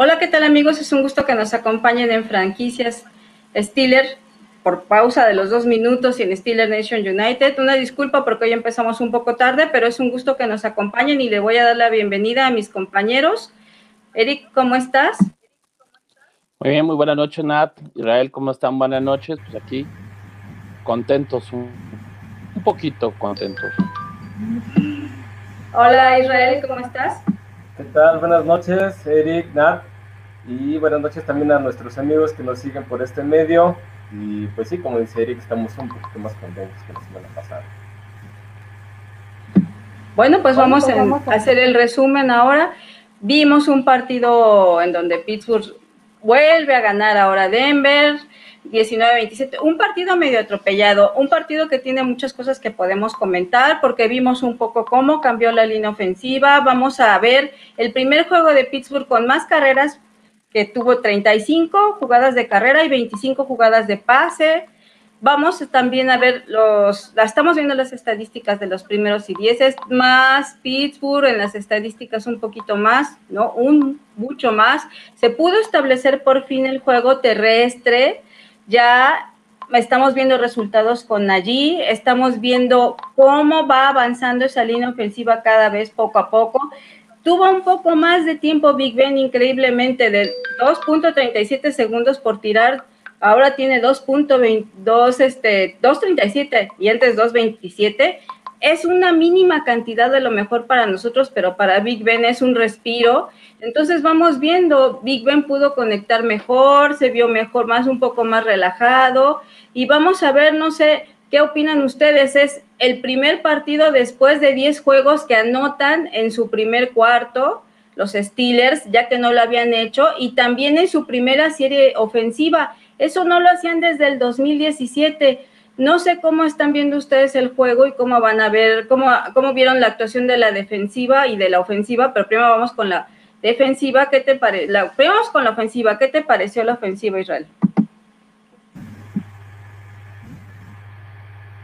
Hola, ¿qué tal amigos? Es un gusto que nos acompañen en franquicias Steeler por pausa de los dos minutos y en Steeler Nation United. Una disculpa porque hoy empezamos un poco tarde, pero es un gusto que nos acompañen y le voy a dar la bienvenida a mis compañeros. Eric, ¿cómo estás? Muy bien, muy buenas noches, Nat. Israel, ¿cómo están? Buenas noches. Pues aquí, contentos, un, un poquito contentos. Hola, Israel, ¿cómo estás? ¿Qué tal? Buenas noches, Eric, Nat. Y buenas noches también a nuestros amigos que nos siguen por este medio. Y pues sí, como dice Eric, estamos un poquito más contentos que la semana pasada. Bueno, pues vamos a hacer el resumen ahora. Vimos un partido en donde Pittsburgh vuelve a ganar ahora Denver, 19-27, un partido medio atropellado, un partido que tiene muchas cosas que podemos comentar porque vimos un poco cómo cambió la línea ofensiva, vamos a ver el primer juego de Pittsburgh con más carreras que tuvo 35 jugadas de carrera y 25 jugadas de pase. Vamos también a ver los, estamos viendo las estadísticas de los primeros y dieces, más Pittsburgh en las estadísticas un poquito más, ¿no? Un mucho más. Se pudo establecer por fin el juego terrestre, ya estamos viendo resultados con allí, estamos viendo cómo va avanzando esa línea ofensiva cada vez poco a poco. Tuvo un poco más de tiempo Big Ben, increíblemente, de 2.37 segundos por tirar. Ahora tiene 2.22, este, 2.37 y antes 2.27. Es una mínima cantidad de lo mejor para nosotros, pero para Big Ben es un respiro. Entonces vamos viendo, Big Ben pudo conectar mejor, se vio mejor, más un poco más relajado. Y vamos a ver, no sé, ¿qué opinan ustedes? Es el primer partido después de 10 juegos que anotan en su primer cuarto los Steelers, ya que no lo habían hecho, y también en su primera serie ofensiva. Eso no lo hacían desde el 2017. No sé cómo están viendo ustedes el juego y cómo van a ver, cómo, cómo vieron la actuación de la defensiva y de la ofensiva, pero primero vamos con la defensiva. ¿Qué te? Primero vamos con la ofensiva. ¿Qué te pareció la ofensiva, Israel?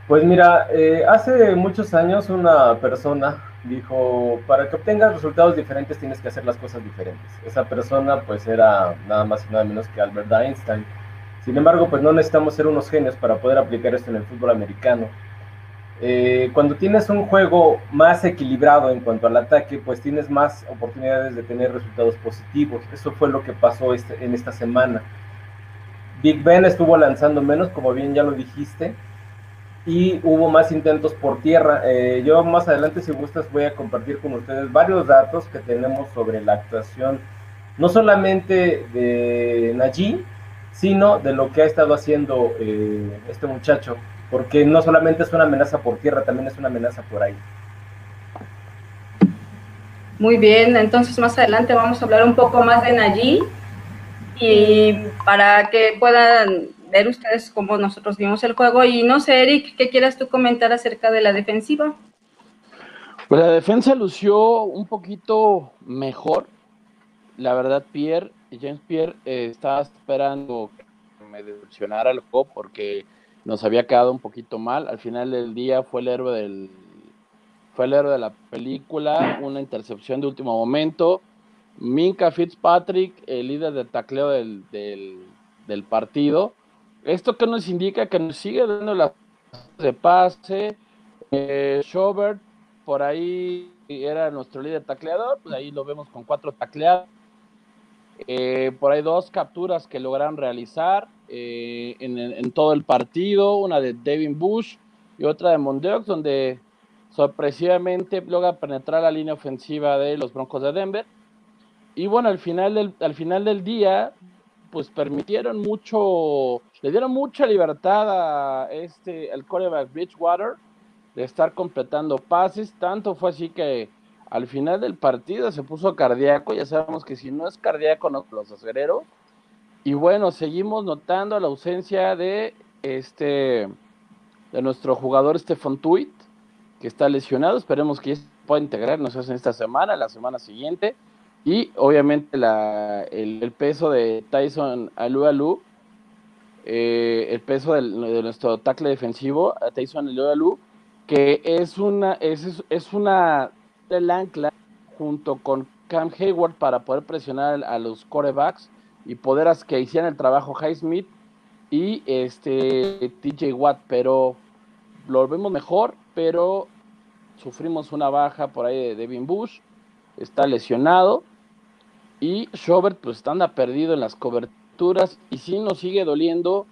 Pues mira, eh, hace muchos años una persona dijo, para que obtengas resultados diferentes tienes que hacer las cosas diferentes. Esa persona pues era nada más y nada menos que Albert Einstein. Sin embargo, pues no necesitamos ser unos genios para poder aplicar esto en el fútbol americano. Eh, cuando tienes un juego más equilibrado en cuanto al ataque, pues tienes más oportunidades de tener resultados positivos. Eso fue lo que pasó este, en esta semana. Big Ben estuvo lanzando menos, como bien ya lo dijiste, y hubo más intentos por tierra. Eh, yo más adelante, si gustas, voy a compartir con ustedes varios datos que tenemos sobre la actuación, no solamente de Najee, sino de lo que ha estado haciendo eh, este muchacho, porque no solamente es una amenaza por tierra, también es una amenaza por aire. Muy bien, entonces más adelante vamos a hablar un poco más de Najee y para que puedan ver ustedes cómo nosotros vimos el juego. Y no sé, Eric, ¿qué quieras tú comentar acerca de la defensiva? Pues la defensa lució un poquito mejor. La verdad, Pierre, James Pierre eh, estaba esperando que me decepcionara el juego porque nos había quedado un poquito mal. Al final del día fue el héroe del fue el héroe de la película, una intercepción de último momento. Minka Fitzpatrick, el líder de tacleo del, del, del partido, esto que nos indica que nos sigue dando las de pase. Eh, por ahí era nuestro líder tacleador, pues ahí lo vemos con cuatro tacleadas. Eh, por ahí dos capturas que lograron realizar eh, en, todo el partido, una de Devin Bush y otra de Mondeox, donde sorpresivamente logra penetrar la línea ofensiva de los Broncos de Denver. Y bueno, al final del, al final del día, pues permitieron mucho, le dieron mucha libertad a este, el coreback Bridgewater de estar completando pases, tanto fue así que al final del partido se puso cardíaco, ya sabemos que si no es cardíaco no los acereros, y bueno, seguimos notando la ausencia de este, de nuestro jugador Stefan Tuit, que está lesionado, esperemos que pueda integrarnos en esta semana, la semana siguiente, y obviamente la, el, peso de Tyson Alu eh, el peso de nuestro tackle defensivo, Tyson Alu que es una, es, es una del ancla junto con Cam Hayward para poder presionar a los corebacks y poder hacer que hicieran el trabajo Highsmith y este TJ Watt, pero lo vemos mejor, pero sufrimos una baja por ahí de Devin Bush, está lesionado y Schobert pues anda perdido en las coberturas y sí nos sigue doliendo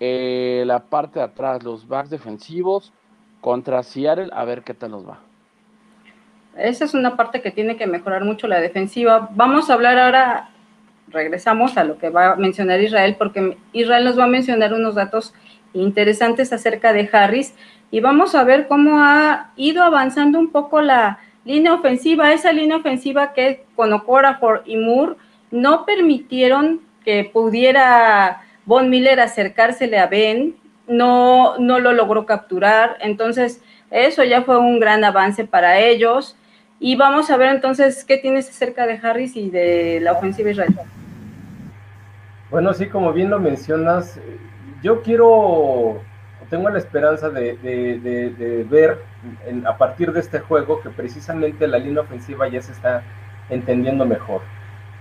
eh, la parte de atrás, los backs defensivos contra Seattle, a ver qué tal nos va. Esa es una parte que tiene que mejorar mucho la defensiva. Vamos a hablar ahora, regresamos a lo que va a mencionar Israel, porque Israel nos va a mencionar unos datos interesantes acerca de Harris y vamos a ver cómo ha ido avanzando un poco la línea ofensiva, esa línea ofensiva que con Okorafor y Moore no permitieron que pudiera Von Miller acercársele a Ben, no, no lo logró capturar, entonces eso ya fue un gran avance para ellos. Y vamos a ver entonces qué tienes acerca de Harris y de la ofensiva israelí. Bueno, sí, como bien lo mencionas, yo quiero, tengo la esperanza de, ver a partir de este juego que precisamente la línea ofensiva ya se está entendiendo mejor.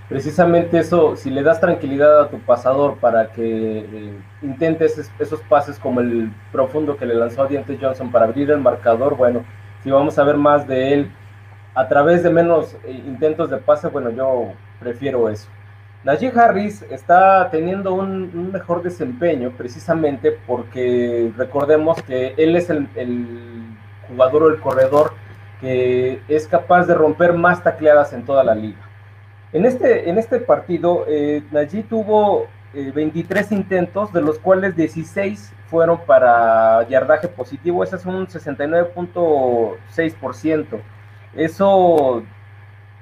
Precisamente eso, si le das tranquilidad a tu pasador para que eh, intentes esos pases como el profundo que le lanzó a Diente Johnson para abrir el marcador, bueno, si vamos a ver más de él a través de menos eh, intentos de pase, bueno, yo prefiero eso. Najee Harris está teniendo un, mejor desempeño precisamente porque recordemos que él es el, jugador o el corredor que es capaz de romper más tacleadas en toda la liga. En este, en este partido, eh, Najee tuvo 23 eh, intentos, de los cuales 16 fueron para yardaje positivo, ese es un 69.6%. Eso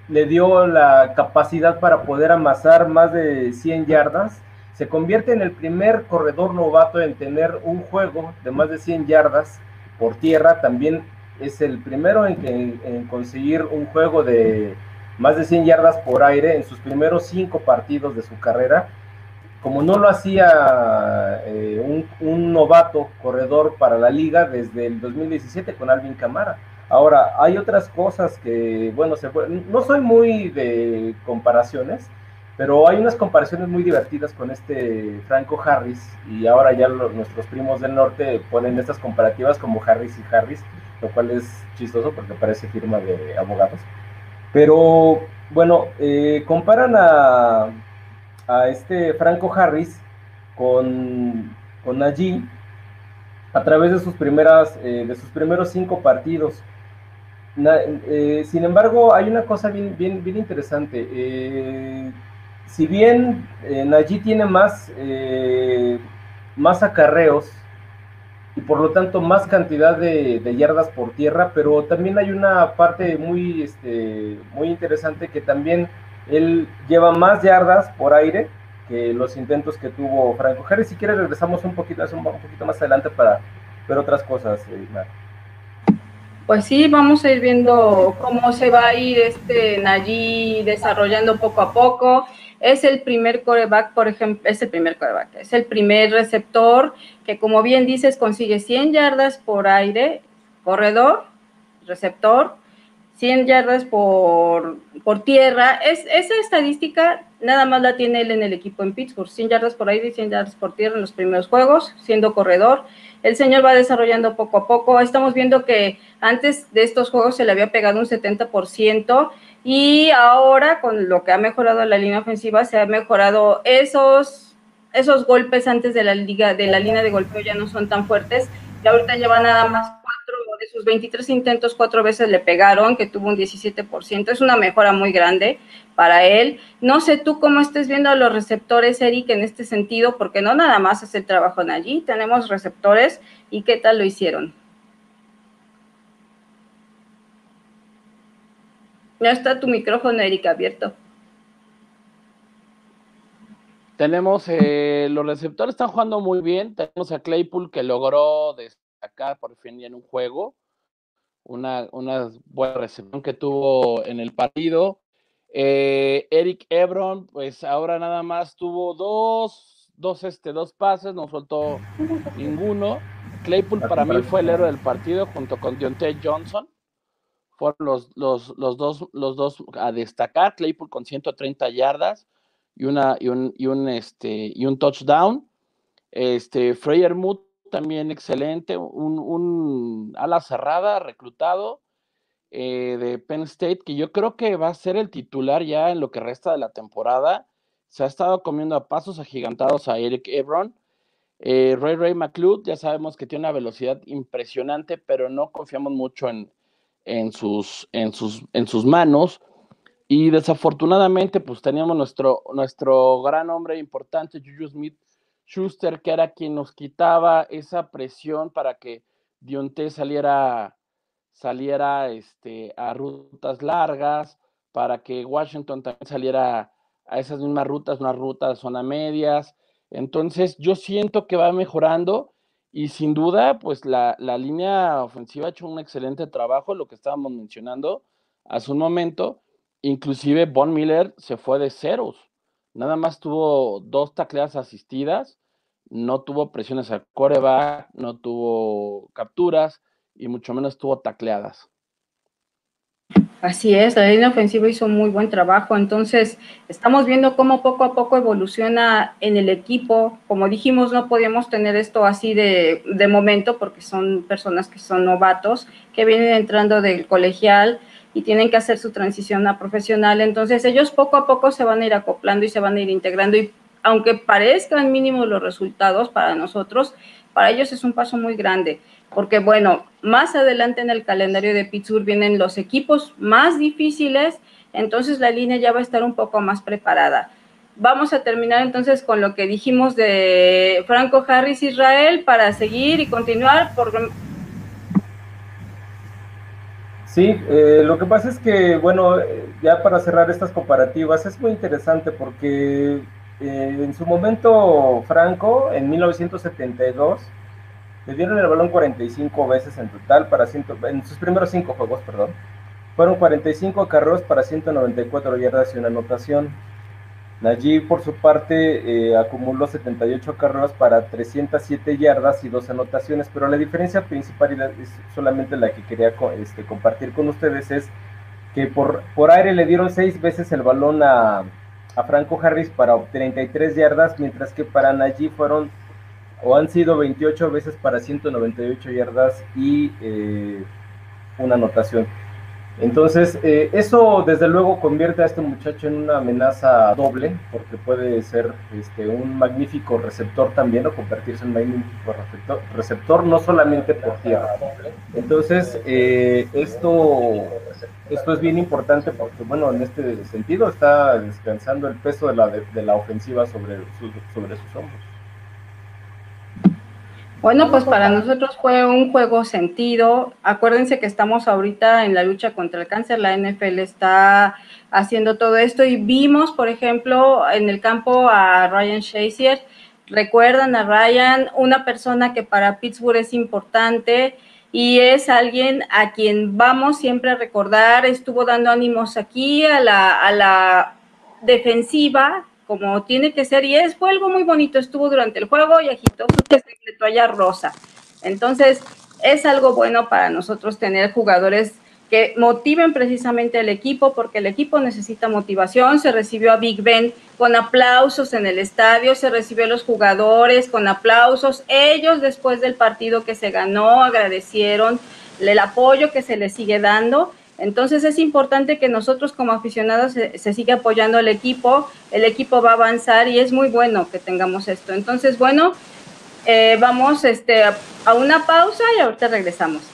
le dio la capacidad para poder amasar más de 100 yardas. Se convierte en el primer corredor novato en tener un juego de más de 100 yardas por tierra. También es el primero en, conseguir un juego de más de 100 yardas por aire en sus primeros cinco partidos de su carrera. Como no lo hacía eh, un novato corredor para la liga desde el 2017 con Alvin Camara Ahora, hay otras cosas que, bueno, se, no soy muy de comparaciones, pero hay unas comparaciones muy divertidas con este Franco Harris y ahora ya nuestros primos del norte ponen estas comparativas como Harris y Harris, lo cual es chistoso porque parece firma de abogados. Pero bueno, eh, comparan a, a, este Franco Harris con, con Najee a través de sus primeras eh, de sus primeros cinco partidos eh, sin embargo, hay una cosa bien, bien, interesante. Eh, si bien eh, tiene más, eh, más acarreos y por lo tanto más cantidad de, yardas por tierra, pero también hay una parte muy, este, muy interesante que también él lleva más yardas por aire que los intentos que tuvo Franco Harris. Si quieres regresamos un poquito, un poquito más adelante para ver otras cosas, pues sí, vamos a ir viendo cómo se va a ir este Nayi desarrollando poco a poco. Es el primer coreback, por ejemplo, es el primer coreback, es el primer receptor que, como bien dices, consigue 100 yardas por aire, corredor, receptor, 100 yardas por, por tierra. Es, esa estadística nada más la tiene él en el equipo en Pittsburgh, 100 yardas por aire y 100 yardas por tierra en los primeros juegos, siendo corredor el señor va desarrollando poco a poco. Estamos viendo que antes de estos juegos se le había pegado un 70% y ahora con lo que ha mejorado la línea ofensiva se ha mejorado esos, esos golpes antes de la liga, de la línea de golpeo ya no son tan fuertes. Y ahorita lleva nada más de sus 23 intentos, cuatro veces le pegaron, que tuvo un 17%. Es una mejora muy grande para él. No sé tú cómo estés viendo a los receptores, Eric, en este sentido, porque no nada más es el trabajo en allí, tenemos receptores y qué tal lo hicieron. Ya está tu micrófono, Eric, abierto. Tenemos, eh, los receptores están jugando muy bien. Tenemos a Claypool que logró acá por fin en un juego, una, una buena recepción que tuvo en el partido. Eh, Eric Ebron, pues ahora nada más tuvo dos, dos, este, dos pases, no soltó ninguno. Claypool para mí fue el héroe del partido junto con Deontay Johnson. fueron los, los, los, dos, los dos a destacar, Claypool con 130 yardas y, una, y, un, y, un, este, y un touchdown. Este, Freyer Mood también excelente, un, un ala cerrada reclutado eh, de Penn State, que yo creo que va a ser el titular ya en lo que resta de la temporada. Se ha estado comiendo a pasos agigantados a Eric Ebron. Eh, Ray Ray McLeod, ya sabemos que tiene una velocidad impresionante, pero no confiamos mucho en, en, sus, en, sus, en sus manos. Y desafortunadamente, pues teníamos nuestro, nuestro gran hombre importante, Juju Smith Schuster, que era quien nos quitaba esa presión para que Dionte saliera, saliera este, a rutas largas, para que Washington también saliera a esas mismas rutas, unas rutas zona medias. Entonces, yo siento que va mejorando y sin duda, pues la, la, línea ofensiva ha hecho un excelente trabajo, lo que estábamos mencionando hace un momento. Inclusive Von Miller se fue de ceros. Nada más tuvo dos tacleadas asistidas, no tuvo presiones al coreback, no tuvo capturas y mucho menos tuvo tacleadas. Así es, la línea ofensiva hizo muy buen trabajo, entonces estamos viendo cómo poco a poco evoluciona en el equipo. Como dijimos, no podíamos tener esto así de, de momento porque son personas que son novatos, que vienen entrando del colegial y tienen que hacer su transición a profesional. Entonces ellos poco a poco se van a ir acoplando y se van a ir integrando y aunque parezcan mínimos los resultados para nosotros, para ellos es un paso muy grande porque bueno, más adelante en el calendario de Pittsburgh vienen los equipos más difíciles, entonces la línea ya va a estar un poco más preparada. Vamos a terminar entonces con lo que dijimos de Franco Harris Israel para seguir y continuar. Por... Sí, eh, lo que pasa es que, bueno, ya para cerrar estas comparativas, es muy interesante porque eh, en su momento Franco, en 1972, le dieron el balón 45 veces en total para ciento, en sus primeros cinco juegos, perdón. Fueron 45 carros para 194 yardas y una anotación. Najee, por su parte, eh, acumuló 78 carros para 307 yardas y dos anotaciones, pero la diferencia principal, y es solamente la que quería este, compartir con ustedes, es que por, por aire le dieron seis veces el balón a, a Franco Harris para 33 yardas, mientras que para Najee fueron o han sido 28 veces para 198 yardas y eh, una anotación. Entonces, eh, eso desde luego convierte a este muchacho en una amenaza doble, porque puede ser este, un magnífico receptor también, o convertirse en un magnífico receptor, receptor no solamente por tierra. Entonces, eh, esto, esto es bien importante porque, bueno, en este sentido está descansando el peso de la, de, la ofensiva sobre, sobre sus hombros. Bueno, pues para nosotros fue un juego sentido. Acuérdense que estamos ahorita en la lucha contra el cáncer. La NFL está haciendo todo esto y vimos, por ejemplo, en el campo a Ryan Shazier. Recuerdan a Ryan, una persona que para Pittsburgh es importante y es alguien a quien vamos siempre a recordar. Estuvo dando ánimos aquí a la, a la defensiva como tiene que ser, y es, fue algo muy bonito, estuvo durante el juego y agitó su toalla rosa. Entonces, es algo bueno para nosotros tener jugadores que motiven precisamente al equipo, porque el equipo necesita motivación. Se recibió a Big Ben con aplausos en el estadio, se recibió a los jugadores con aplausos. Ellos, después del partido que se ganó, agradecieron el apoyo que se les sigue dando entonces es importante que nosotros como aficionados se, siga apoyando al equipo, el equipo va a avanzar y es muy bueno que tengamos esto. Entonces, bueno, eh, vamos este, a una pausa y ahorita regresamos.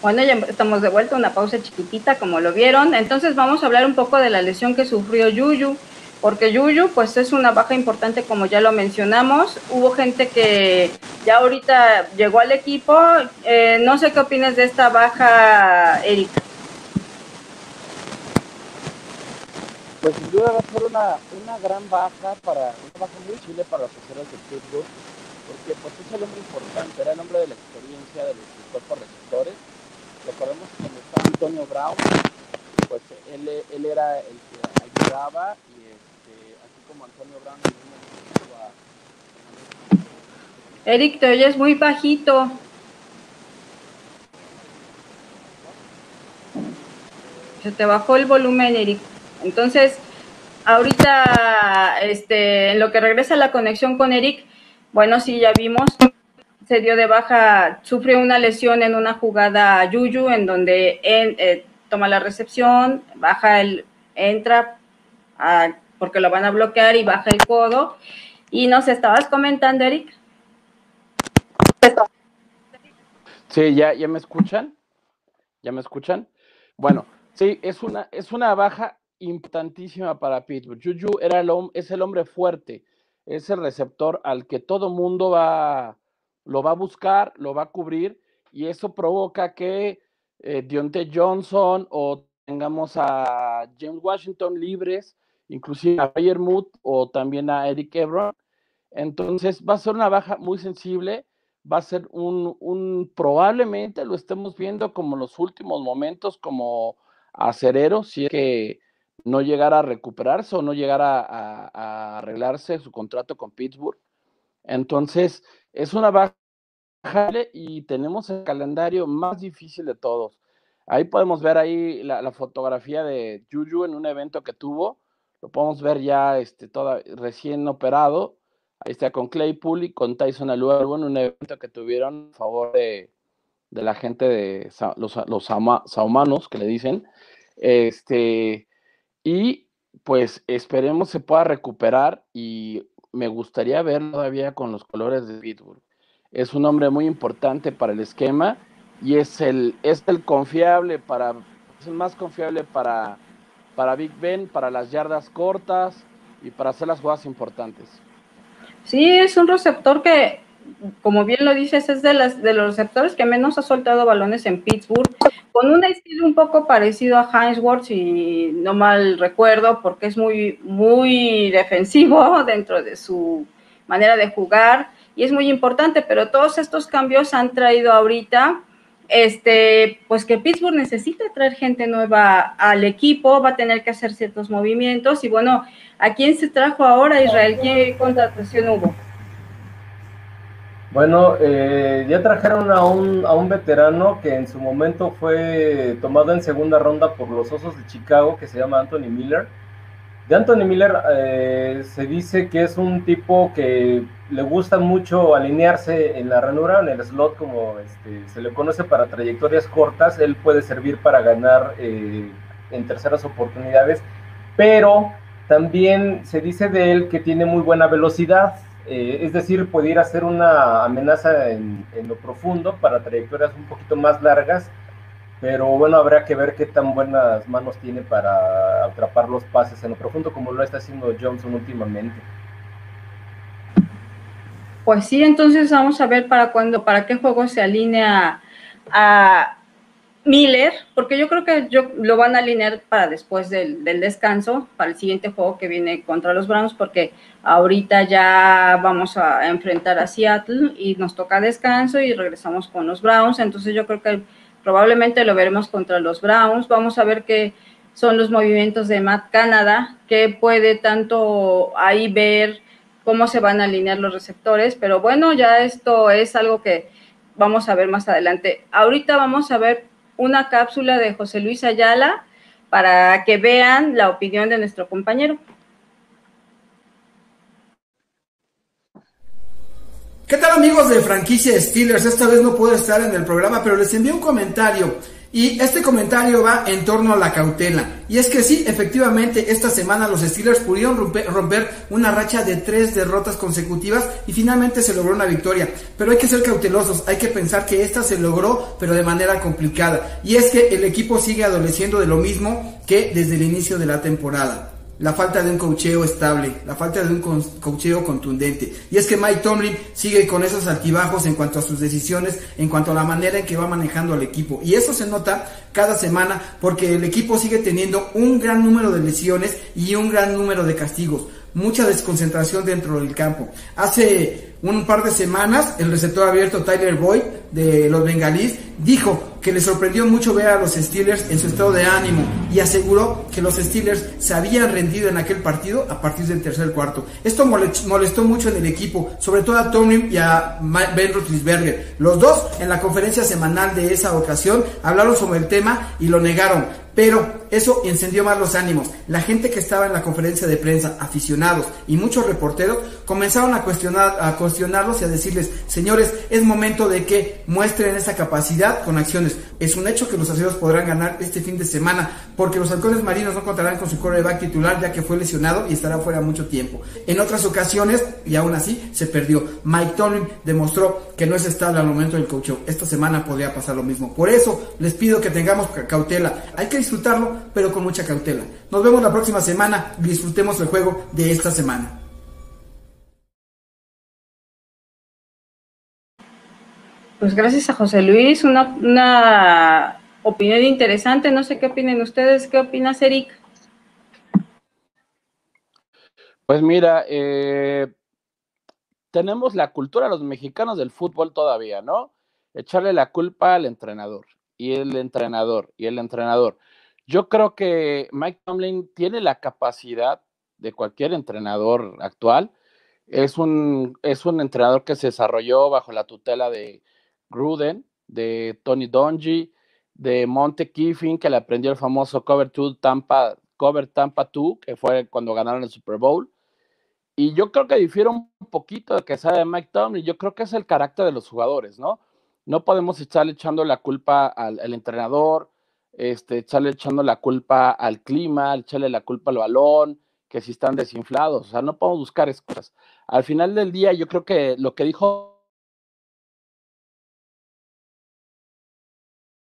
Bueno, ya estamos de vuelta, una pausa chiquitita, como lo vieron. Entonces vamos a hablar un poco de la lesión que sufrió Yuyu, porque Yuyu pues es una baja importante como ya lo mencionamos. Hubo gente que ya ahorita llegó al equipo. Eh, no sé qué opinas de esta baja, Erika. Pues sin duda va a ser una, una gran baja para, una baja muy chile para los oficiales de fútbol, porque pues es el hombre importante, era el hombre de la experiencia de los cuerpos receptores Recordemos que cuando estaba Antonio Brown, pues él, él era el que ayudaba y este, así como Antonio Brown. Eric, te oyes muy bajito. Se te bajó el volumen, Eric. Entonces, ahorita, este, en lo que regresa la conexión con Eric, bueno, sí, ya vimos, se dio de baja, sufrió una lesión en una jugada Yuyu, en donde eh, toma la recepción, baja el, entra, porque lo van a bloquear y baja el codo. Y nos estabas comentando, Eric. Sí, ya, ya me escuchan. ¿Ya me escuchan? Bueno, sí, es una, es una baja importantísima para Pittsburgh. Juju era el, es el hombre fuerte, es el receptor al que todo mundo va, lo va a buscar, lo va a cubrir, y eso provoca que eh, Dionte Johnson o tengamos a James Washington libres, inclusive a Bayer Mood o también a Eric Ebron. Entonces va a ser una baja muy sensible, va a ser un, un probablemente lo estemos viendo como los últimos momentos como acerero, si es que no llegara a recuperarse o no llegara a, arreglarse su contrato con Pittsburgh. Entonces, es una baja y tenemos el calendario más difícil de todos. Ahí podemos ver ahí la, fotografía de Juju en un evento que tuvo. Lo podemos ver ya este, toda, recién operado. Ahí está con Claypool y con Tyson Aluero en un evento que tuvieron a favor de, la gente de los, los saumanos, que le dicen. Este, y pues esperemos se pueda recuperar y me gustaría verlo todavía con los colores de Pittsburgh. Es un hombre muy importante para el esquema y es el, es el confiable para, es el más confiable para, para Big Ben, para las yardas cortas y para hacer las jugadas importantes. Sí, es un receptor que como bien lo dices, es de, las, de los receptores que menos ha soltado balones en Pittsburgh, con un estilo un poco parecido a Heinz si no mal recuerdo, porque es muy, muy defensivo dentro de su manera de jugar y es muy importante, pero todos estos cambios han traído ahorita, este, pues que Pittsburgh necesita traer gente nueva al equipo, va a tener que hacer ciertos movimientos y bueno, ¿a quién se trajo ahora Israel? ¿Qué contratación hubo? Bueno, eh, ya trajeron a un, a un veterano que en su momento fue tomado en segunda ronda por los Osos de Chicago, que se llama Anthony Miller. De Anthony Miller eh, se dice que es un tipo que le gusta mucho alinearse en la ranura, en el slot, como este, se le conoce para trayectorias cortas. Él puede servir para ganar eh, en terceras oportunidades, pero también se dice de él que tiene muy buena velocidad eh, es decir, pudiera ser una amenaza en, lo profundo para trayectorias un poquito más largas, pero bueno, habrá que ver qué tan buenas manos tiene para atrapar los pases en lo profundo como lo está haciendo Johnson últimamente. Pues sí, entonces vamos a ver para cuándo, para qué juego se alinea a, Miller, porque yo creo que yo, lo van a alinear para después del, descanso, para el siguiente juego que viene contra los Browns, porque ahorita ya vamos a enfrentar a Seattle y nos toca descanso y regresamos con los Browns, entonces yo creo que probablemente lo veremos contra los Browns, vamos a ver qué son los movimientos de Matt Canada, que puede tanto ahí ver cómo se van a alinear los receptores, pero bueno, ya esto es algo que vamos a ver más adelante. Ahorita vamos a ver una cápsula de José Luis Ayala para que vean la opinión de nuestro compañero. ¿Qué tal amigos de franquicia Steelers? Esta vez no puedo estar en el programa, pero les envié un comentario y este comentario va en torno a la cautela. Y es que sí, efectivamente, esta semana los Steelers pudieron romper, una racha de tres derrotas consecutivas y finalmente se logró una victoria. Pero hay que ser cautelosos, hay que pensar que esta se logró, pero de manera complicada. Y es que el equipo sigue adoleciendo de lo mismo que desde el inicio de la temporada la falta de un cocheo estable, la falta de un cocheo contundente. Y es que Mike Tomlin sigue con esos altibajos en cuanto a sus decisiones, en cuanto a la manera en que va manejando al equipo. Y eso se nota cada semana porque el equipo sigue teniendo un gran número de lesiones y un gran número de castigos. Mucha desconcentración dentro del campo. Hace un par de semanas el receptor abierto Tyler Boyd de los bengalíes dijo que le sorprendió mucho ver a los Steelers en su estado de ánimo y aseguró que los Steelers se habían rendido en aquel partido a partir del tercer cuarto. Esto molestó mucho en el equipo, sobre todo a Tomlin y a Ben Roethlisberger. Los dos en la conferencia semanal de esa ocasión hablaron sobre el tema y lo negaron. Pero eso encendió más los ánimos. La gente que estaba en la conferencia de prensa, aficionados y muchos reporteros, comenzaron a, cuestionar, a cuestionarlos y a decirles, señores, es momento de que muestren esa capacidad con acciones. Es un hecho que los aceros podrán ganar este fin de semana, porque los halcones marinos no contarán con su quarterback titular ya que fue lesionado y estará fuera mucho tiempo. En otras ocasiones, y aún así, se perdió. Mike Tomlin demostró que no es estable al momento del coach. Esta semana podría pasar lo mismo. Por eso, les pido que tengamos cautela. Hay que disfrutarlo, pero con mucha cautela. Nos vemos la próxima semana. Disfrutemos el juego de esta semana. Pues gracias a José Luis, una, opinión interesante. No sé qué opinen ustedes. ¿Qué opinas, Eric? Pues mira, eh, tenemos la cultura de los mexicanos del fútbol todavía, ¿no? Echarle la culpa al entrenador y el entrenador y el entrenador. Yo creo que Mike Tomlin tiene la capacidad de cualquier entrenador actual. Es un, es un entrenador que se desarrolló bajo la tutela de Gruden, de Tony Dungy, de Monte Kiffin, que le aprendió el famoso Cover 2 Tampa, Cover Tampa 2, que fue cuando ganaron el Super Bowl. Y yo creo que difiere un poquito de que sea de Mike Tomlin. Yo creo que es el carácter de los jugadores, ¿no? No podemos estarle echando la culpa al entrenador, este, echarle echando la culpa al clima, echarle la culpa al balón, que si están desinflados, o sea, no podemos buscar excusas. Al final del día, yo creo que lo que dijo...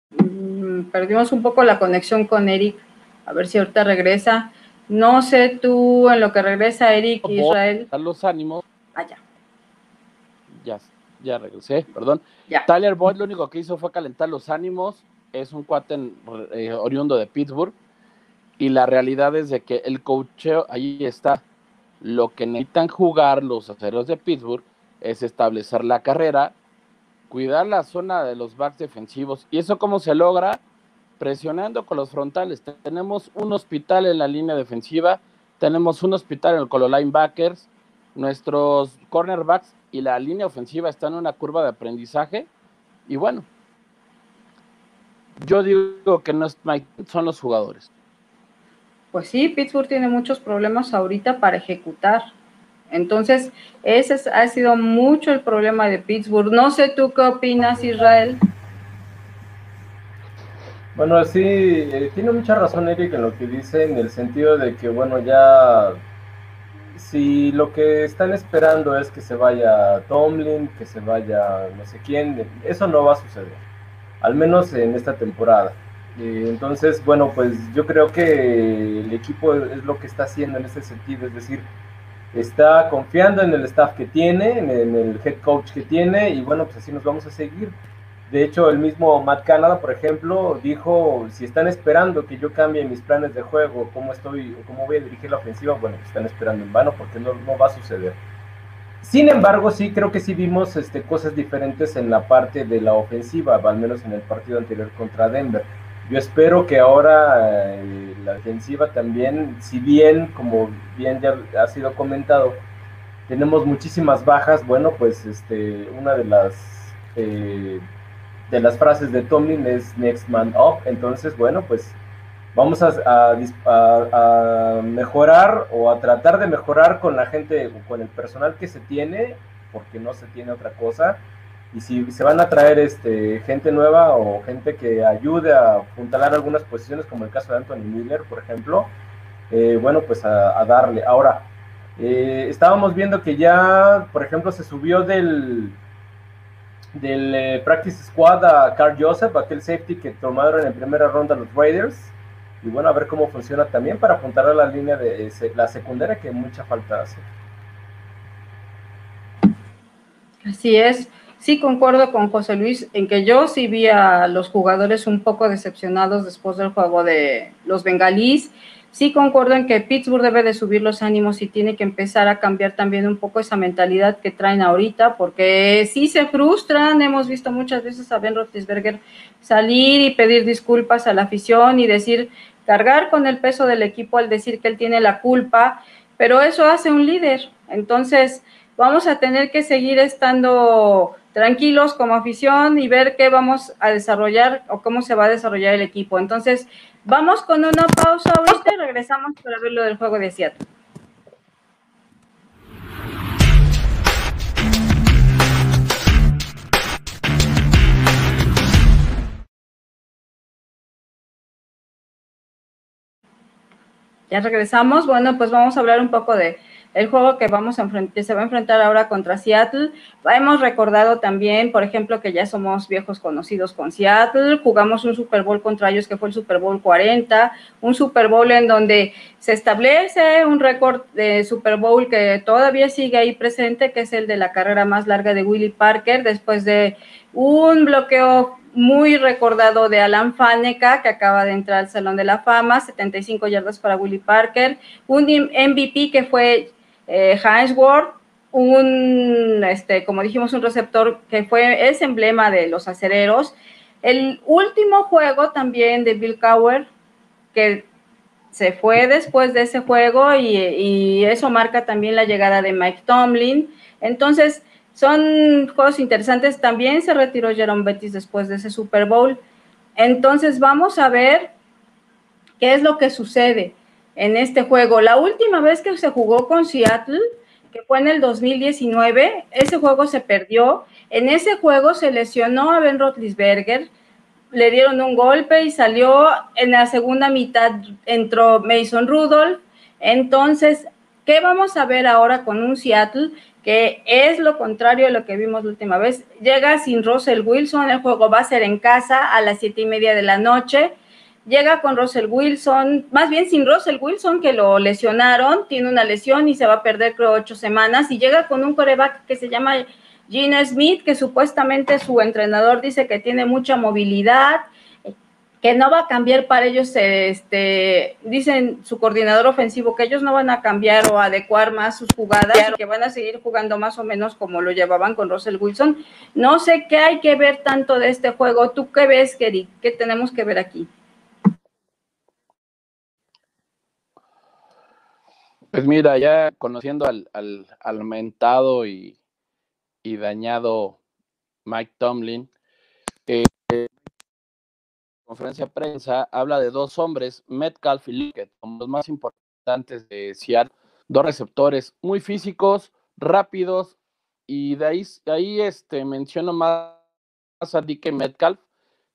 Mm, perdimos un poco la conexión con Eric, a ver si ahorita regresa. No sé tú en lo que regresa Eric Israel. A los ánimos. Ah, ya. Ya, ya regresé, perdón. Tyler Boyd lo único que hizo fue calentar los ánimos, es un cuate eh, oriundo de Pittsburgh y la realidad es de que el cocheo ahí está. Lo que necesitan jugar los aceros de Pittsburgh es establecer la carrera, cuidar la zona de los backs defensivos. ¿Y eso cómo se logra? Presionando con los frontales. Tenemos un hospital en la línea defensiva, tenemos un hospital con los linebackers, nuestros cornerbacks y la línea ofensiva están en una curva de aprendizaje. Y bueno, yo digo que no es Mike, son los jugadores. Pues sí, Pittsburgh tiene muchos problemas ahorita para ejecutar. Entonces, ese ha sido mucho el problema de Pittsburgh. No sé tú qué opinas, Israel. Bueno, sí, eh, tiene mucha razón Eric en lo que dice, en el sentido de que, bueno, ya si lo que están esperando es que se vaya Tomlin, que se vaya no sé quién, eso no va a suceder al menos en esta temporada. entonces, bueno, pues yo creo que el equipo es lo que está haciendo en ese sentido, es decir, está confiando en el staff que tiene, en el head coach que tiene, y bueno, pues así nos vamos a seguir. De hecho, el mismo Matt Canada, por ejemplo, dijo, si están esperando que yo cambie mis planes de juego, cómo estoy, cómo voy a dirigir la ofensiva, bueno, pues están esperando en vano porque no, no va a suceder. Sin embargo, sí creo que sí vimos este, cosas diferentes en la parte de la ofensiva, al menos en el partido anterior contra Denver. Yo espero que ahora eh, la defensiva también, si bien, como bien ya ha sido comentado, tenemos muchísimas bajas, bueno, pues este, una de las, eh, de las frases de Tomlin es Next Man Up, entonces, bueno, pues vamos a, mejorar o a tratar de mejorar con la gente, con el personal que se tiene, porque no se tiene otra cosa. Y si se van a traer este, gente nueva o gente que ayude a apuntalar algunas posiciones, como el caso de Anthony Miller, por ejemplo, eh, bueno, pues a, darle. Ahora, eh, estábamos viendo que ya, por ejemplo, se subió del, del eh, Practice Squad a Carl Joseph, aquel safety que tomaron en primera ronda los Raiders y bueno, a ver cómo funciona también para apuntar a la línea de la secundaria que mucha falta hace. Así es. Sí concuerdo con José Luis en que yo sí vi a los jugadores un poco decepcionados después del juego de los bengalíes. Sí concuerdo en que Pittsburgh debe de subir los ánimos y tiene que empezar a cambiar también un poco esa mentalidad que traen ahorita, porque sí se frustran. Hemos visto muchas veces a Ben Roethlisberger salir y pedir disculpas a la afición y decir, cargar con el peso del equipo al decir que él tiene la culpa, pero eso hace un líder. Entonces, vamos a tener que seguir estando tranquilos como afición y ver qué vamos a desarrollar o cómo se va a desarrollar el equipo. Entonces, vamos con una pausa ahorita y regresamos para ver lo del juego de Seattle. Ya regresamos. Bueno, pues vamos a hablar un poco de el juego que vamos a enfrentar, se va a enfrentar ahora contra Seattle. Hemos recordado también, por ejemplo, que ya somos viejos conocidos con Seattle. Jugamos un Super Bowl contra ellos que fue el Super Bowl 40, un Super Bowl en donde se establece un récord de Super Bowl que todavía sigue ahí presente, que es el de la carrera más larga de Willie Parker, después de un bloqueo muy recordado de Alan Faneca, que acaba de entrar al Salón de la Fama, 75 yardas para Willie Parker, un MVP que fue eh, un, este, como dijimos, un receptor que fue, es emblema de los acereros. El último juego también de Bill Cowher, que se fue después de ese juego y eso marca también la llegada de Mike Tomlin. Entonces, son juegos interesantes. También se retiró Jerome Bettis después de ese Super Bowl. Entonces vamos a ver qué es lo que sucede en este juego. La última vez que se jugó con Seattle, que fue en el 2019, ese juego se perdió. En ese juego se lesionó a Ben Roethlisberger, le dieron un golpe y salió en la segunda mitad, entró Mason Rudolph. Entonces, ¿qué vamos a ver ahora con un Seattle que es lo contrario de lo que vimos la última vez? Llega sin Russell Wilson, el juego va a ser en casa a las siete y media de la noche llega con Russell Wilson, más bien sin Russell Wilson, que lo lesionaron, tiene una lesión y se va a perder creo ocho semanas, y llega con un coreback que se llama Gina Smith, que supuestamente su entrenador dice que tiene mucha movilidad, que no va a cambiar para ellos, este, dicen su coordinador ofensivo, que ellos no van a cambiar o adecuar más sus jugadas, que van a seguir jugando más o menos como lo llevaban con Russell Wilson. No sé qué hay que ver tanto de este juego. ¿Tú qué ves, Kerry? ¿Qué tenemos que ver aquí? Pues mira, ya conociendo al, al, aumentado y, dañado Mike Tomlin, eh, conferencia prensa habla de dos hombres, Metcalf y Lickett, como los más importantes de Seattle, dos receptores muy físicos, rápidos, y de ahí, ahí este, menciono más a Dike Metcalf,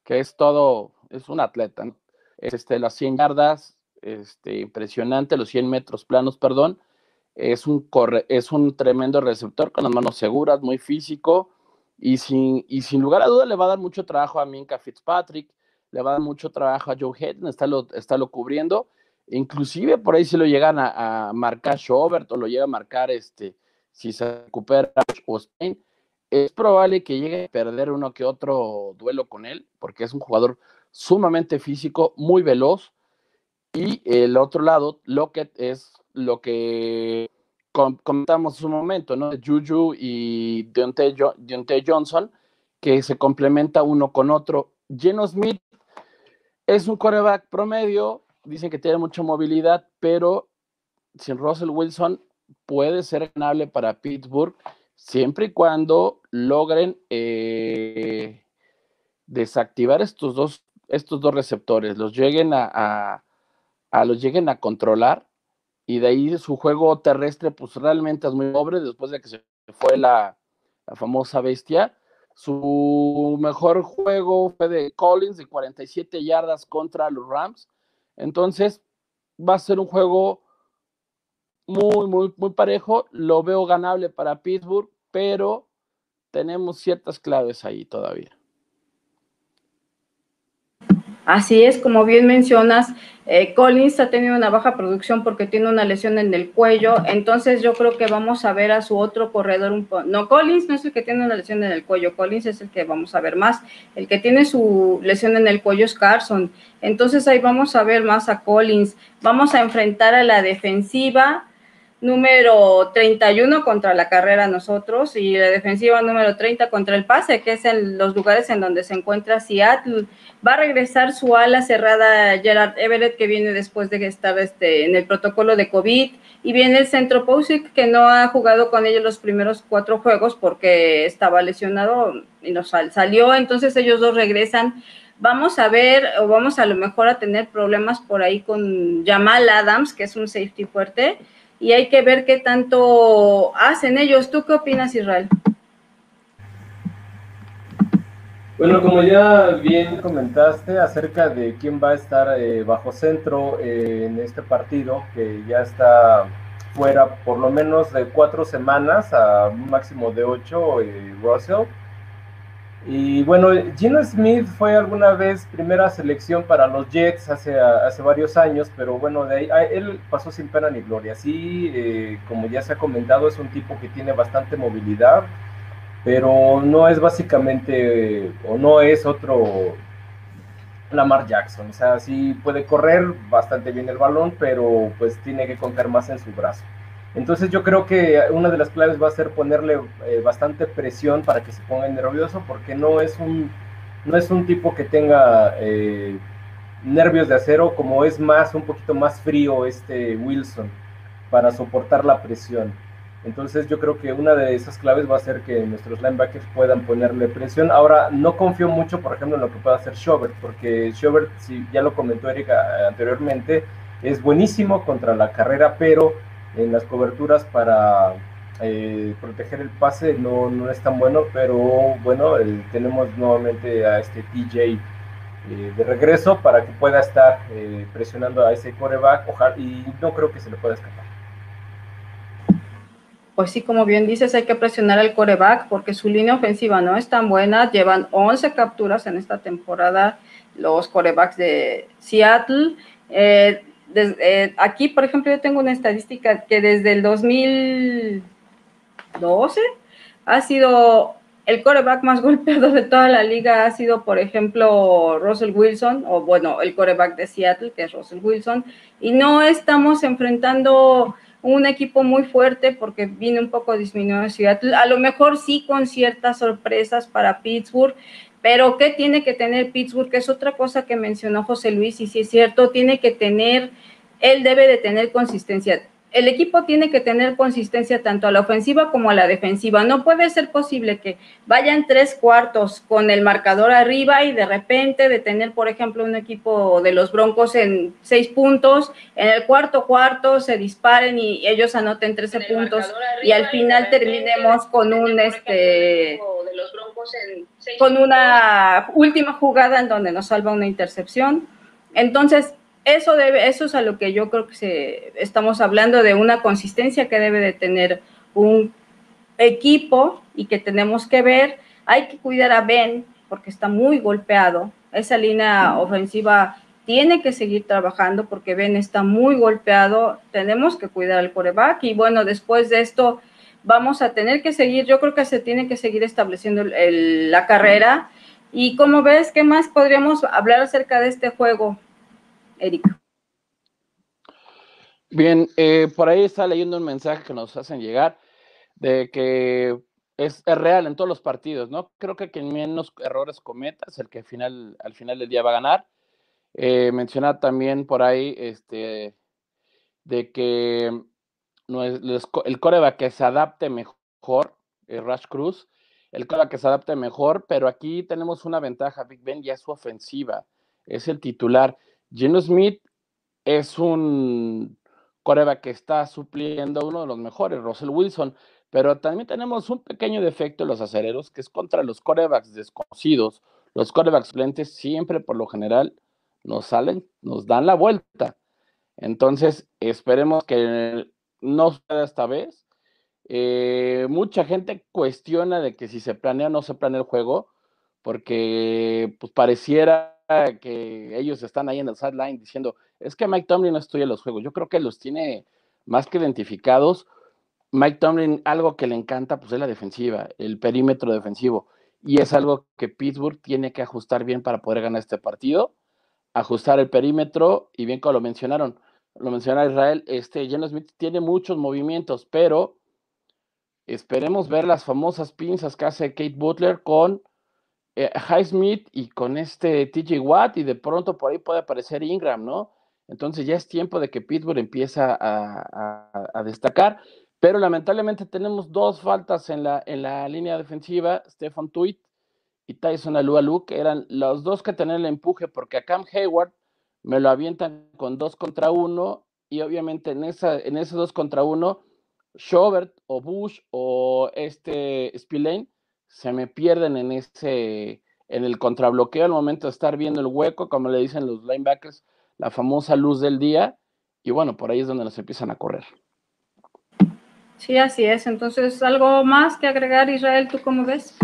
que es todo, es un atleta, es este, las 100 yardas, este, impresionante, los 100 metros planos, perdón. Es un, es un tremendo receptor con las manos seguras, muy físico y sin, y sin lugar a duda le va a dar mucho trabajo a Minka Fitzpatrick, le va a dar mucho trabajo a Joe Hayden, está lo, está lo cubriendo. Inclusive por ahí si lo llegan a, marcar Schobert o lo llega a marcar este, si se recupera o Spain, es probable que llegue a perder uno que otro duelo con él, porque es un jugador sumamente físico, muy veloz, y el otro lado, Lockett es lo que comentamos en su momento, ¿no? Juju y Deontay, Johnson, que se complementa uno con otro. Geno Smith es un coreback promedio, dicen que tiene mucha movilidad, pero sin Russell Wilson puede ser ganable para Pittsburgh siempre y cuando logren eh, desactivar estos dos, estos dos receptores, los lleguen a a los lleguen a controlar y de ahí su juego terrestre pues realmente es muy pobre después de que se fue la, famosa bestia. Su mejor juego fue de Collins de 47 yardas contra los Rams. Entonces va a ser un juego muy, muy, muy parejo. Lo veo ganable para Pittsburgh, pero tenemos ciertas claves ahí todavía. Así es, como bien mencionas, eh, Collins ha tenido una baja producción porque tiene una lesión en el cuello, entonces yo creo que vamos a ver a su otro corredor un poco. No, Collins no es el que tiene una lesión en el cuello, Collins es el que vamos a ver más. El que tiene su lesión en el cuello es Carson, entonces ahí vamos a ver más a Collins. Vamos a enfrentar a la defensiva número 31 contra la carrera nosotros y la defensiva número 30 contra el pase, que es en los lugares en donde se encuentra Seattle. Va a regresar su ala cerrada Gerard Everett, que viene después de estar este, en el protocolo de COVID, y viene el centro Pousic, que no ha jugado con ellos los primeros cuatro juegos porque estaba lesionado y nos salió, entonces ellos dos regresan. Vamos a ver, o vamos a lo mejor a tener problemas por ahí con Jamal Adams, que es un safety fuerte, y hay que ver qué tanto hacen ellos. ¿Tú qué opinas, Israel? Bueno, como ya bien comentaste acerca de quién va a estar eh, bajo centro eh, en este partido, que ya está fuera por lo menos de cuatro semanas a un máximo de ocho, eh, Russell. Y bueno, Gino Smith fue alguna vez primera selección para los Jets hace, hace varios años, pero bueno, de ahí, él pasó sin pena ni gloria. Sí, eh, como ya se ha comentado, es un tipo que tiene bastante movilidad, pero no es básicamente, o no es otro Lamar Jackson. O sea, sí puede correr bastante bien el balón, pero pues tiene que contar más en su brazo. Entonces yo creo que una de las claves va a ser ponerle eh, bastante presión para que se ponga nervioso, porque no es un, no es un tipo que tenga eh, nervios de acero, como es más, un poquito más frío este Wilson para soportar la presión. Entonces yo creo que una de esas claves va a ser que nuestros linebackers puedan ponerle presión. Ahora, no confío mucho, por ejemplo, en lo que pueda hacer Schobert, porque Schobert, si ya lo comentó Erika anteriormente, es buenísimo contra la carrera, pero en las coberturas para eh, proteger el pase no, no, es tan bueno, pero bueno, eh, tenemos nuevamente a este TJ eh, de regreso para que pueda estar presionando a ese coreback y no creo que se le pueda escapar. Pues sí, como bien dices, hay que presionar al coreback porque su línea ofensiva no es tan buena. Llevan 11 capturas en esta temporada los corebacks de Seattle. Eh, eh, aquí, por ejemplo, yo tengo una estadística que desde el 2012 ha sido el coreback más golpeado de toda la liga ha sido, por ejemplo, Russell Wilson, o bueno, el coreback de Seattle, que es Russell Wilson, y no estamos enfrentando un equipo muy fuerte porque viene un poco disminuido Seattle, a lo mejor sí con ciertas sorpresas para Pittsburgh, pero ¿qué tiene que tener Pittsburgh? Que es otra cosa que mencionó José Luis, y si es cierto, tiene que tener, él debe de tener consistencia el equipo tiene que tener consistencia tanto a la ofensiva como a la defensiva. No puede ser posible que vayan tres cuartos con el marcador arriba y de repente de tener, por ejemplo, un equipo de los Broncos en seis puntos, en el cuarto cuarto se disparen y ellos anoten 13 puntos y al final terminemos con un este con una última jugada en donde nos salva una intercepción. Entonces, eso debe, eso es a lo que yo creo que se, estamos hablando de una consistencia que debe de tener un equipo y que tenemos que ver. Hay que cuidar a Ben porque está muy golpeado. Esa línea ofensiva tiene que seguir trabajando porque Ben está muy golpeado. Tenemos que cuidar al coreback y bueno, después de esto vamos a tener que seguir, yo creo que se tiene que seguir estableciendo la carrera. Y como ves, ¿qué más podríamos hablar acerca de este juego? Erika. Bien, eh, por ahí está leyendo un mensaje que nos hacen llegar de que es, real en todos los partidos, ¿no? Creo que quien menos errores cometa el que al final, al final del día va a ganar. Eh, menciona también por ahí este, de que no es, el coreback que se adapte mejor, el Rush Cruz, el coreback que se adapte mejor, pero aquí tenemos una ventaja, Big Ben ya es su ofensiva, es el titular. Geno Smith es un coreback que está supliendo a uno de los mejores, Russell Wilson, pero también tenemos un pequeño defecto en los acereros, que es contra los corebacks desconocidos. Los corebacks suplentes siempre, por lo general, nos salen, nos dan la vuelta. Entonces, esperemos que no suceda esta vez. Eh, mucha gente cuestiona de que si se planea o no se planea el juego, porque pues pareciera que ellos están ahí en el sideline diciendo, es que Mike Tomlin no estudia los juegos. Yo creo que los tiene más que identificados. Mike Tomlin, algo que le encanta, pues es la defensiva, el perímetro defensivo. Y es algo que Pittsburgh tiene que ajustar bien para poder ganar este partido. Ajustar el perímetro, y bien como lo mencionaron, lo menciona Israel, este Geno Smith tiene muchos movimientos, pero esperemos ver las famosas pinzas que hace Kate Butler con eh, Highsmith y con este TJ Watt, y de pronto por ahí puede aparecer Ingram, ¿no? Entonces ya es tiempo de que Pittsburgh empiece a, destacar, pero lamentablemente tenemos dos faltas en la, en la línea defensiva, Stefan Tuit y Tyson Alualu, que eran los dos que tenían el empuje, porque a Cam Hayward me lo avientan con dos contra uno, y obviamente en, esa, en ese dos contra uno, Schobert o Bush o este Spillane se me pierden en ese, en el contrabloqueo al momento de estar viendo el hueco, como le dicen los linebackers, la famosa luz del día, y bueno, por ahí es donde nos empiezan a correr. Sí, así es. Entonces, ¿algo más que agregar, Israel? ¿Tú cómo ves?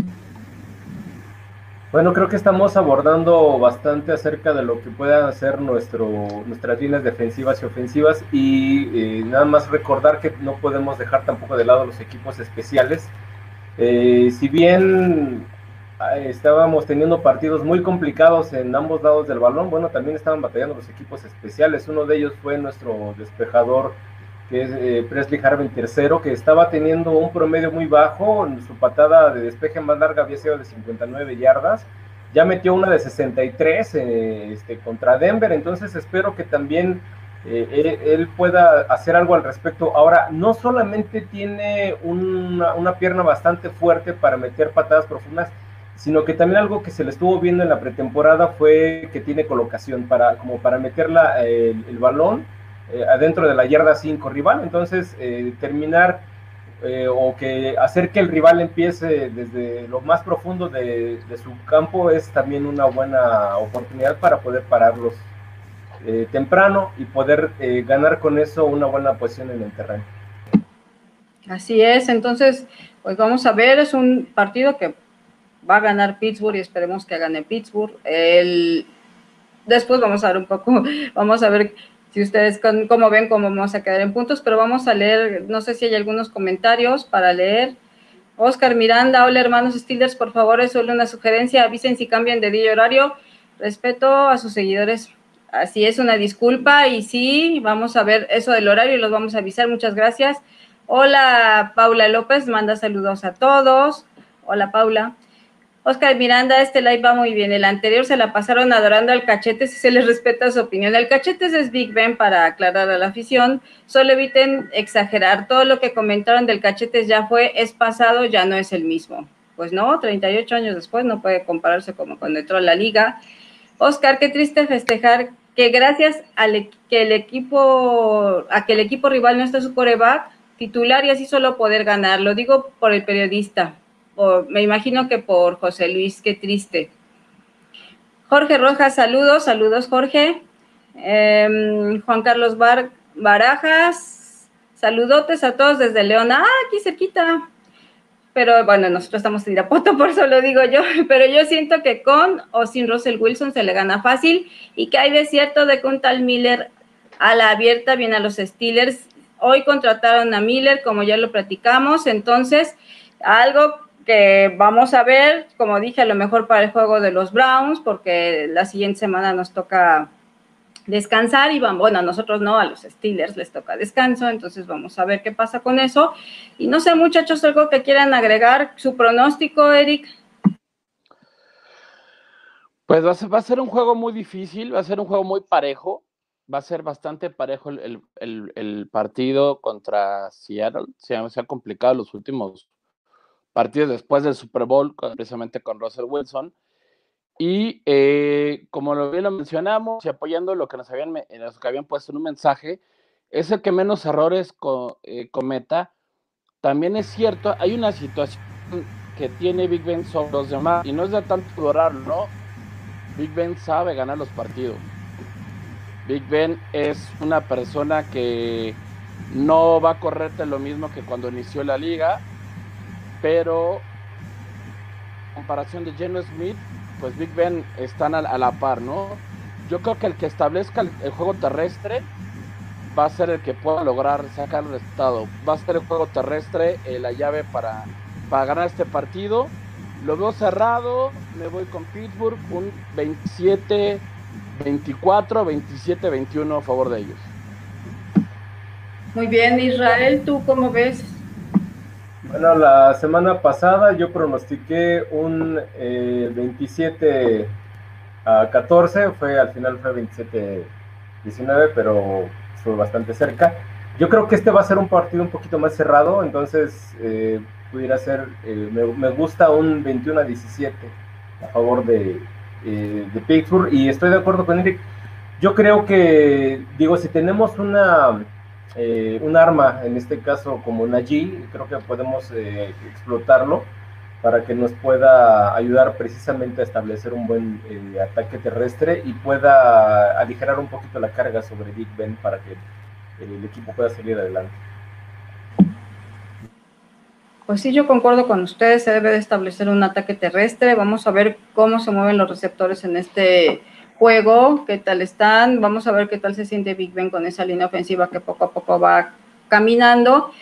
Bueno, creo que estamos abordando bastante acerca de lo que puedan hacer nuestro, nuestras líneas defensivas y ofensivas y eh, nada más recordar que no podemos dejar tampoco de lado los equipos especiales. Eh, si bien estábamos teniendo partidos muy complicados en ambos lados del balón, bueno, también estaban batallando los equipos especiales. Uno de ellos fue nuestro despejador, que es eh, Presley Harvin tercero, que estaba teniendo un promedio muy bajo. Su patada de despeje más larga había sido de 59 yardas. Ya metió una de 63 eh, este, contra Denver, entonces espero que también eh, él, pueda hacer algo al respecto. Ahora, no solamente tiene una, pierna bastante fuerte para meter patadas profundas, sino que también algo que se le estuvo viendo en la pretemporada fue que tiene colocación para como para meter el, balón eh, adentro de la yarda 5 rival, entonces eh, terminar eh, o que hacer que el rival empiece desde lo más profundo de, su campo es también una buena oportunidad para poder pararlos temprano y poder ganar con eso una buena posición en el terreno. Así es, entonces, pues vamos a ver, es un partido que va a ganar Pittsburgh y esperemos que gane Pittsburgh. El, después vamos a ver un poco, vamos a ver si ustedes cómo ven cómo vamos a quedar en puntos, pero vamos a leer, no sé si hay algunos comentarios para leer. Oscar Miranda, hola hermanos Steelers, por favor, es solo una sugerencia, avisen si cambian de día y horario. Respeto a sus seguidores. Así es, una disculpa y sí, vamos a ver eso del horario y los vamos a avisar. Muchas gracias. Hola, Paula López, manda saludos a todos. Hola, Paula. Oscar Miranda, este live va muy bien. El anterior se la pasaron adorando al Cachetes y se les respeta su opinión. El Cachetes es Big Ben para aclarar a la afición. Solo eviten exagerar. Todo lo que comentaron del Cachetes ya fue, es pasado, ya no es el mismo. Pues no, 38 años después no puede compararse como cuando entró a la liga. Oscar, qué triste festejar que gracias al e-, que el equipo, a que el equipo rival no está su coreback titular y así solo poder ganar. Lo digo por el periodista me imagino que por José Luis, qué triste. Jorge Rojas, saludos, saludos Jorge. Em, Juan Carlos Barajas, saludotes a todos desde León. Ah, aquí cerquita. Pero bueno, nosotros estamos en Irapoto, por eso lo digo yo. Pero yo siento que con o sin Russell Wilson se le gana fácil y que hay de cierto de que un tal Miller a la abierta viene a los Steelers. Hoy contrataron a Miller, como ya lo platicamos. Entonces, algo que vamos a ver, como dije, a lo mejor para el juego de los Browns, porque la siguiente semana nos toca descansar y van, bueno, a nosotros no, a los Steelers les toca descanso, entonces vamos a ver qué pasa con eso. Y no sé, muchachos, algo que quieran agregar, su pronóstico, Eric. Pues va a, ser, un juego muy difícil, va a ser un juego muy parejo, va a ser bastante parejo el, partido contra Seattle, se se ha complicado los últimos partidos después del Super Bowl, precisamente con Russell Wilson. Y eh, como lo bien lo mencionamos y apoyando lo que nos habían, que habían puesto en un mensaje, es el que menos errores eh, cometa. También es cierto, hay una situación que tiene Big Ben sobre los demás y no es de tanto durar, ¿no? Big Ben sabe ganar los partidos. Big Ben es una persona que no va a correrte lo mismo que cuando inició la liga, pero comparación de Geno Smith, pues Big Ben están a, la par, ¿no? Yo creo que el que establezca el, juego terrestre va a ser el que pueda lograr sacar el resultado. Va a ser el juego terrestre eh, la llave para, para ganar este partido. Lo veo cerrado, me voy con Pittsburgh, un 27, 24, 27, 21 a favor de ellos. Muy bien, Israel, ¿tú cómo ves? Bueno, la semana pasada yo pronostiqué un 27 eh, a 14, fue al final fue 27 19, pero fue bastante cerca. Yo creo que este va a ser un partido un poquito más cerrado, entonces eh, pudiera ser, eh, me, gusta un 21 a 17 a favor de, de Pittsburgh y estoy de acuerdo con Eric. Yo creo que, digo, si tenemos una eh, un arma, en este caso como G, creo que podemos eh, explotarlo para que nos pueda ayudar precisamente a establecer un buen eh, ataque terrestre y pueda aligerar un poquito la carga sobre Big Ben para que el equipo pueda salir adelante. Pues sí, yo concuerdo con ustedes, se debe de establecer un ataque terrestre. Vamos a ver cómo se mueven los receptores en este juego, qué tal están, vamos a ver qué tal se siente Big Ben con esa línea ofensiva que poco a poco va caminando.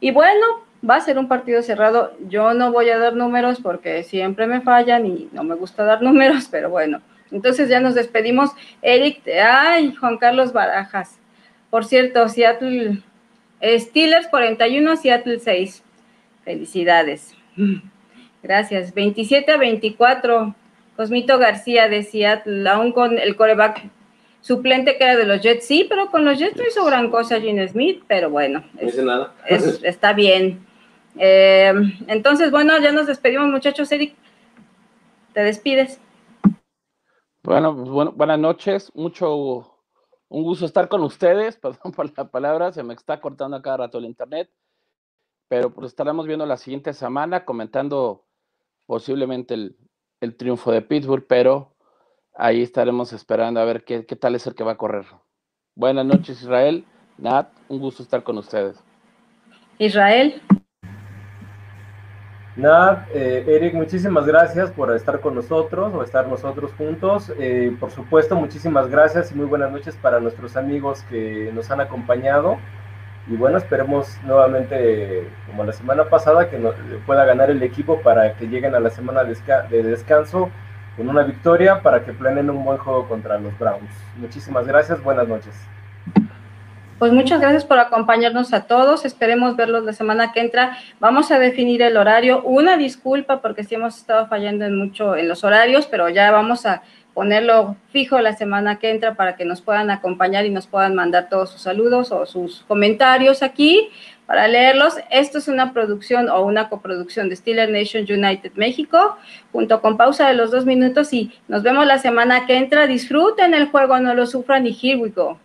Y bueno, va a ser un partido cerrado. Yo no voy a dar números porque siempre me fallan y no me gusta dar números, pero bueno. Entonces ya nos despedimos. Eric, ay, Juan Carlos Barajas. Por cierto, Seattle Steelers 41, Seattle 6. Felicidades. Gracias. 27 a 24. Cosmito García decía, aún con el coreback suplente que era de los Jets, sí, pero con los Jets no hizo gran cosa Gene Smith, pero bueno, está bien. Eh, entonces, bueno, ya nos despedimos, muchachos. Eric, te despides. Bueno, pues bueno, buenas noches, mucho, un gusto estar con ustedes, perdón por la palabra, se me está cortando a cada rato el internet, pero pues estaremos viendo la siguiente semana comentando posiblemente el, el triunfo de Pittsburgh, pero ahí estaremos esperando a ver qué, tal es el que va a correr. Buenas noches, Israel. Nat, un gusto estar con ustedes. Israel. Nat, eh, Eric, muchísimas gracias por estar con nosotros o estar nosotros juntos. Eh, por supuesto, muchísimas gracias y muy buenas noches para nuestros amigos que nos han acompañado. Y bueno, esperemos nuevamente, como la semana pasada, que pueda ganar el equipo para que lleguen a la semana de descanso con una victoria para que planeen un buen juego contra los Browns. Muchísimas gracias, buenas noches. Pues muchas gracias por acompañarnos a todos. Esperemos verlos la semana que entra. Vamos a definir el horario. Una disculpa porque sí hemos estado fallando en mucho en los horarios, pero ya vamos a ponerlo fijo la semana que entra para que nos puedan acompañar y nos puedan mandar todos sus saludos o sus comentarios aquí para leerlos. Esto es una producción o una coproducción de Steeler Nation United México, junto con pausa de los dos minutos y nos vemos la semana que entra. Disfruten el juego, no lo sufran y here we go.